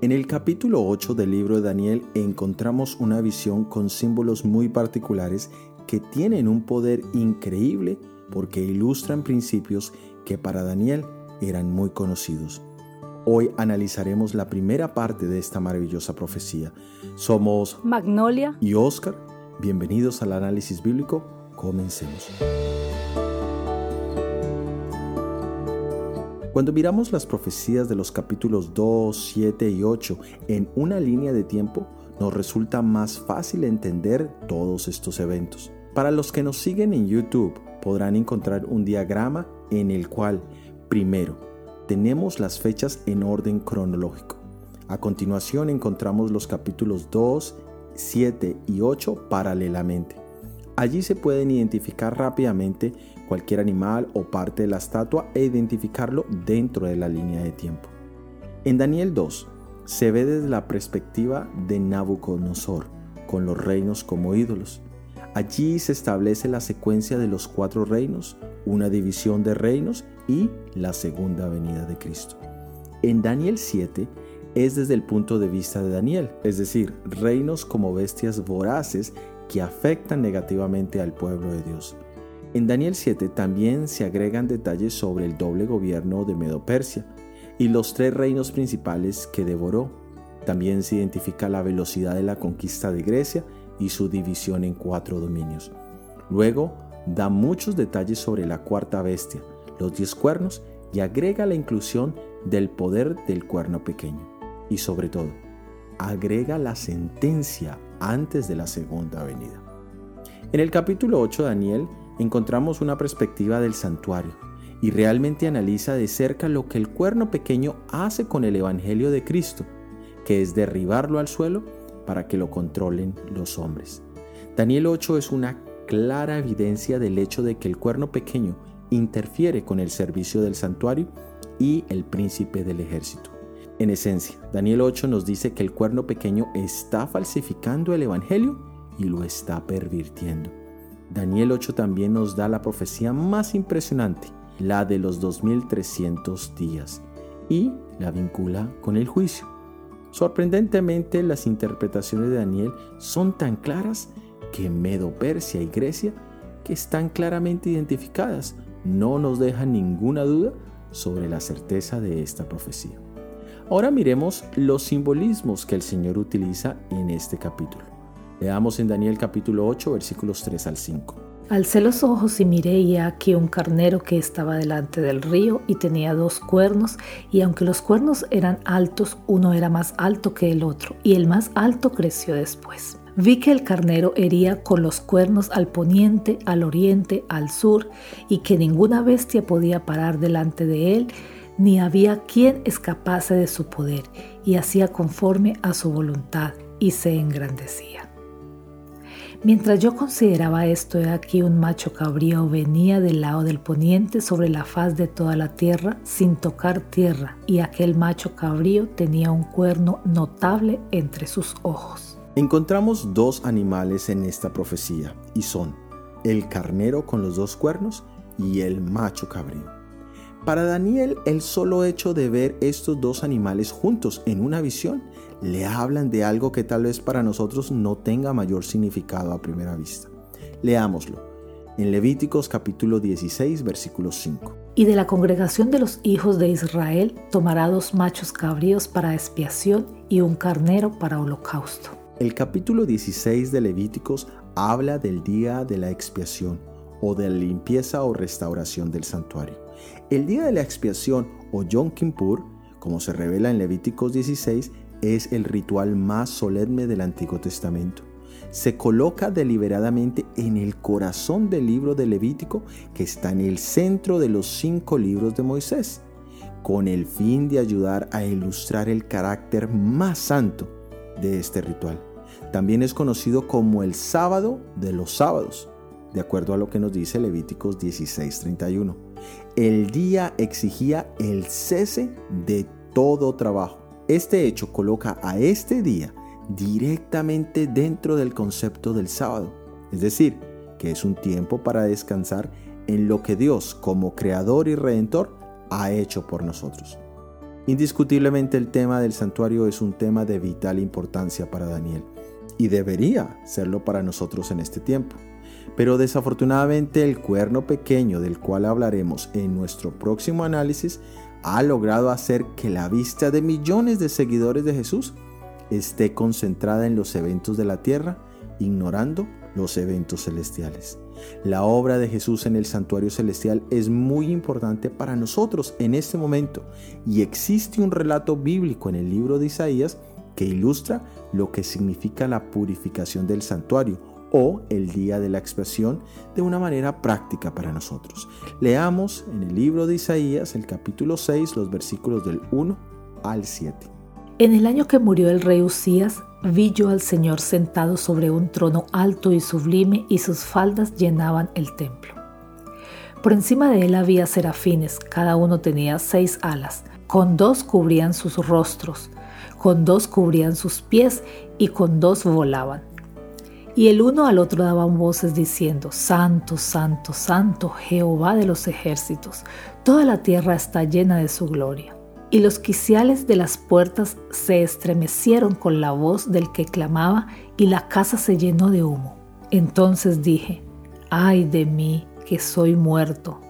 En el capítulo 8 del libro de Daniel encontramos una visión con símbolos muy particulares que tienen un poder increíble porque ilustran principios que para Daniel eran muy conocidos. Hoy analizaremos la primera parte de esta maravillosa profecía. Somos Magnolia y Oscar. Bienvenidos al análisis bíblico. Comencemos. Cuando miramos las profecías de los capítulos 2, 7 y 8 en una línea de tiempo, nos resulta más fácil entender todos estos eventos. Para los que nos siguen en YouTube, podrán encontrar un diagrama en el cual, primero, tenemos las fechas en orden cronológico. A continuación encontramos los capítulos 2, 7 y 8 paralelamente. Allí se pueden identificar rápidamente cualquier animal o parte de la estatua e identificarlo dentro de la línea de tiempo. En Daniel 2 se ve desde la perspectiva de Nabucodonosor, con los reinos como ídolos. Allí se establece la secuencia de los cuatro reinos, una división de reinos y la segunda venida de Cristo. En Daniel 7 es desde el punto de vista de Daniel, es decir, reinos como bestias voraces que afectan negativamente al pueblo de Dios. En Daniel 7 también se agregan detalles sobre el doble gobierno de Medo-Persia y los tres reinos principales que devoró. También se identifica la velocidad de la conquista de Grecia y su división en cuatro dominios. Luego da muchos detalles sobre la cuarta bestia, los diez cuernos, y agrega la inclusión del poder del cuerno pequeño. Y sobre todo, agrega la sentencia antes de la segunda venida. En el capítulo 8 de Daniel encontramos una perspectiva del santuario y realmente analiza de cerca lo que el cuerno pequeño hace con el Evangelio de Cristo, que es derribarlo al suelo para que lo controlen los hombres. Daniel 8 es una clara evidencia del hecho de que el cuerno pequeño interfiere con el servicio del santuario y el príncipe del ejército. En esencia, Daniel 8 nos dice que el cuerno pequeño está falsificando el Evangelio y lo está pervirtiendo. Daniel 8 también nos da la profecía más impresionante, la de los 2300 días, y la vincula con el juicio. Sorprendentemente, las interpretaciones de Daniel son tan claras que Medo, Persia y Grecia, que están claramente identificadas, no nos dejan ninguna duda sobre la certeza de esta profecía. Ahora miremos los simbolismos que el Señor utiliza en este capítulo. Leamos en Daniel capítulo 8 versículos 3 al 5. Alcé los ojos y miré y aquí un carnero que estaba delante del río y tenía dos cuernos, y aunque los cuernos eran altos, uno era más alto que el otro, y el más alto creció después. Vi que el carnero hería con los cuernos al poniente, al oriente, al sur, y que ninguna bestia podía parar delante de él, ni había quien escapase de su poder, y hacía conforme a su voluntad, y se engrandecía. Mientras yo consideraba esto, he aquí un macho cabrío venía del lado del poniente sobre la faz de toda la tierra sin tocar tierra, y aquel macho cabrío tenía un cuerno notable entre sus ojos. Encontramos dos animales en esta profecía, y son el carnero con los dos cuernos y el macho cabrío. Para Daniel, el solo hecho de ver estos dos animales juntos en una visión le hablan de algo que tal vez para nosotros no tenga mayor significado a primera vista. Leámoslo en Levíticos capítulo 16 versículo 5. Y de la congregación de los hijos de Israel tomará dos machos cabríos para expiación y un carnero para holocausto. El capítulo 16 de Levíticos habla del día de la expiación o de la limpieza o restauración del santuario. El día de la expiación o Yom Kippur, como se revela en Levíticos 16, es el ritual más solemne del Antiguo Testamento. Se coloca deliberadamente en el corazón del libro de Levítico que está en el centro de los cinco libros de Moisés, con el fin de ayudar a ilustrar el carácter más santo de este ritual. También es conocido como el sábado de los sábados, de acuerdo a lo que nos dice Levíticos 16:31 el día exigía el cese de todo trabajo. Este hecho coloca a este día directamente dentro del concepto del sábado. Es decir, que es un tiempo para descansar en lo que Dios, como Creador y Redentor, ha hecho por nosotros. Indiscutiblemente el tema del santuario es un tema de vital importancia para Daniel y debería serlo para nosotros en este tiempo. Pero desafortunadamente el cuerno pequeño del cual hablaremos en nuestro próximo análisis ha logrado hacer que la vista de millones de seguidores de Jesús esté concentrada en los eventos de la tierra, ignorando los eventos celestiales. La obra de Jesús en el santuario celestial es muy importante para nosotros en este momento y existe un relato bíblico en el libro de Isaías que ilustra lo que significa la purificación del santuario o el día de la expiación de una manera práctica para nosotros. Leamos en el libro de Isaías el capítulo 6 los versículos del 1 al 7. En el año que murió el rey Usías, vi yo al Señor sentado sobre un trono alto y sublime y sus faldas llenaban el templo. Por encima de él había serafines, cada uno tenía seis alas, con dos cubrían sus rostros, con dos cubrían sus pies y con dos volaban. Y el uno al otro daban voces diciendo, Santo, Santo, Santo, Jehová de los ejércitos, toda la tierra está llena de su gloria y los quiciales de las puertas se estremecieron con la voz del que clamaba y la casa se llenó de humo. Entonces dije, ay de mí que soy muerto,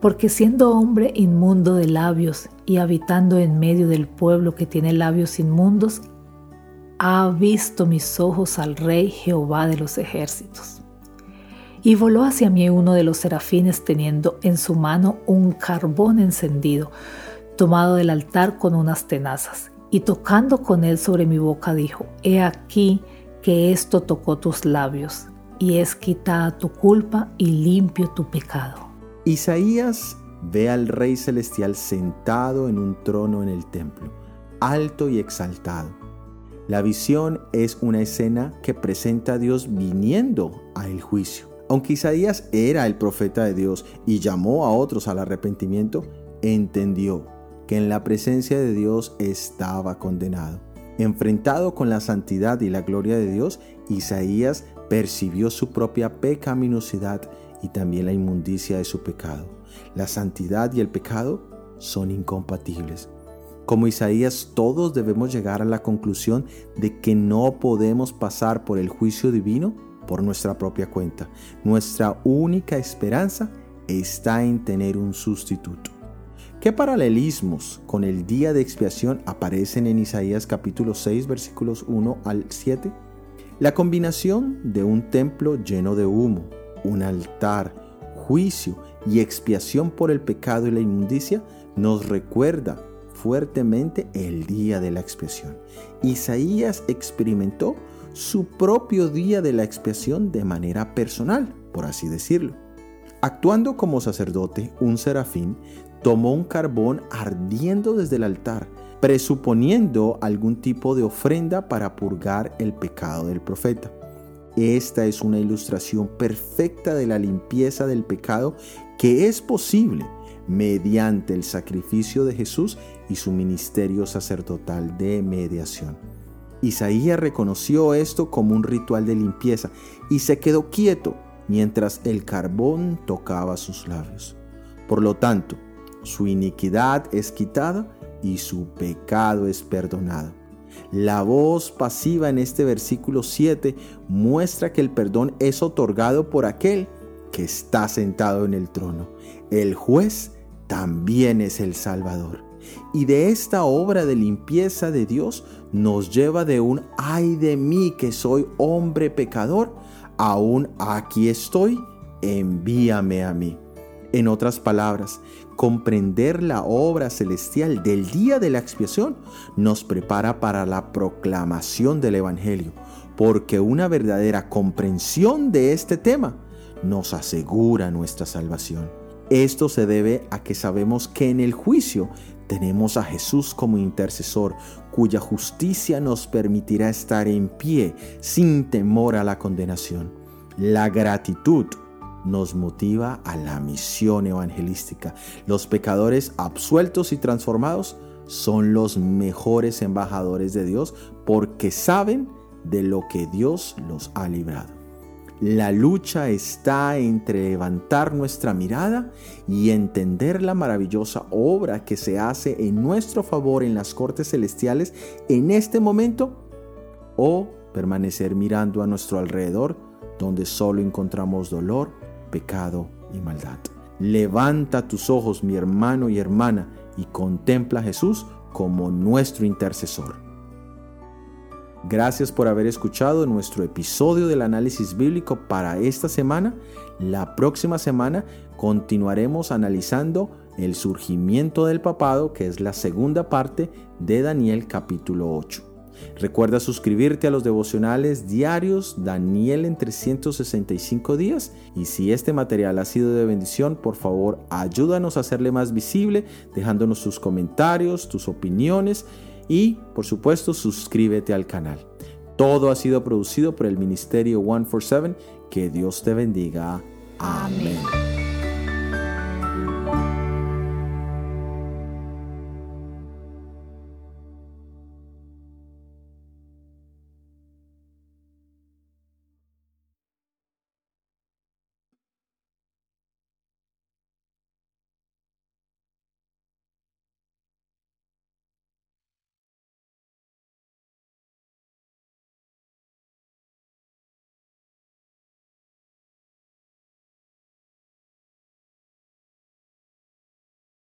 porque siendo hombre inmundo de labios y habitando en medio del pueblo que tiene labios inmundos, ha visto mis ojos al Rey Jehová de los ejércitos. Y voló hacia mí uno de los serafines teniendo en su mano un carbón encendido, tomado del altar con unas tenazas, y tocando con él sobre mi boca dijo, He aquí que esto tocó tus labios, y es quitada tu culpa y limpio tu pecado. Isaías ve al Rey Celestial sentado en un trono en el templo, alto y exaltado. La visión es una escena que presenta a Dios viniendo a el juicio. Aunque Isaías era el profeta de Dios y llamó a otros al arrepentimiento, entendió que en la presencia de Dios estaba condenado. Enfrentado con la santidad y la gloria de Dios, Isaías percibió su propia pecaminosidad y también la inmundicia de su pecado. La santidad y el pecado son incompatibles. Como Isaías, todos debemos llegar a la conclusión de que no podemos pasar por el juicio divino por nuestra propia cuenta. Nuestra única esperanza está en tener un sustituto. ¿Qué paralelismos con el día de expiación aparecen en Isaías capítulo 6 versículos 1 al 7? La combinación de un templo lleno de humo, un altar, juicio y expiación por el pecado y la inmundicia nos recuerda fuertemente el día de la expiación. Isaías experimentó su propio día de la expiación de manera personal, por así decirlo. Actuando como sacerdote, un serafín tomó un carbón ardiendo desde el altar, presuponiendo algún tipo de ofrenda para purgar el pecado del profeta. Esta es una ilustración perfecta de la limpieza del pecado que es posible mediante el sacrificio de Jesús y su ministerio sacerdotal de mediación. Isaías reconoció esto como un ritual de limpieza y se quedó quieto mientras el carbón tocaba sus labios. Por lo tanto, su iniquidad es quitada y su pecado es perdonado. La voz pasiva en este versículo 7 muestra que el perdón es otorgado por aquel que está sentado en el trono. El juez también es el Salvador. Y de esta obra de limpieza de Dios nos lleva de un ay de mí que soy hombre pecador a un aquí estoy, envíame a mí. En otras palabras, comprender la obra celestial del día de la expiación nos prepara para la proclamación del Evangelio, porque una verdadera comprensión de este tema nos asegura nuestra salvación. Esto se debe a que sabemos que en el juicio tenemos a Jesús como intercesor, cuya justicia nos permitirá estar en pie sin temor a la condenación. La gratitud nos motiva a la misión evangelística. Los pecadores absueltos y transformados son los mejores embajadores de Dios porque saben de lo que Dios los ha librado. La lucha está entre levantar nuestra mirada y entender la maravillosa obra que se hace en nuestro favor en las cortes celestiales en este momento o permanecer mirando a nuestro alrededor donde solo encontramos dolor, pecado y maldad. Levanta tus ojos, mi hermano y hermana, y contempla a Jesús como nuestro intercesor. Gracias por haber escuchado nuestro episodio del análisis bíblico para esta semana. La próxima semana continuaremos analizando el surgimiento del papado, que es la segunda parte de Daniel capítulo 8. Recuerda suscribirte a los devocionales diarios Daniel en 365 días y si este material ha sido de bendición, por favor ayúdanos a hacerle más visible dejándonos tus comentarios, tus opiniones y por supuesto suscríbete al canal. Todo ha sido producido por el Ministerio 147. Que Dios te bendiga. Amén.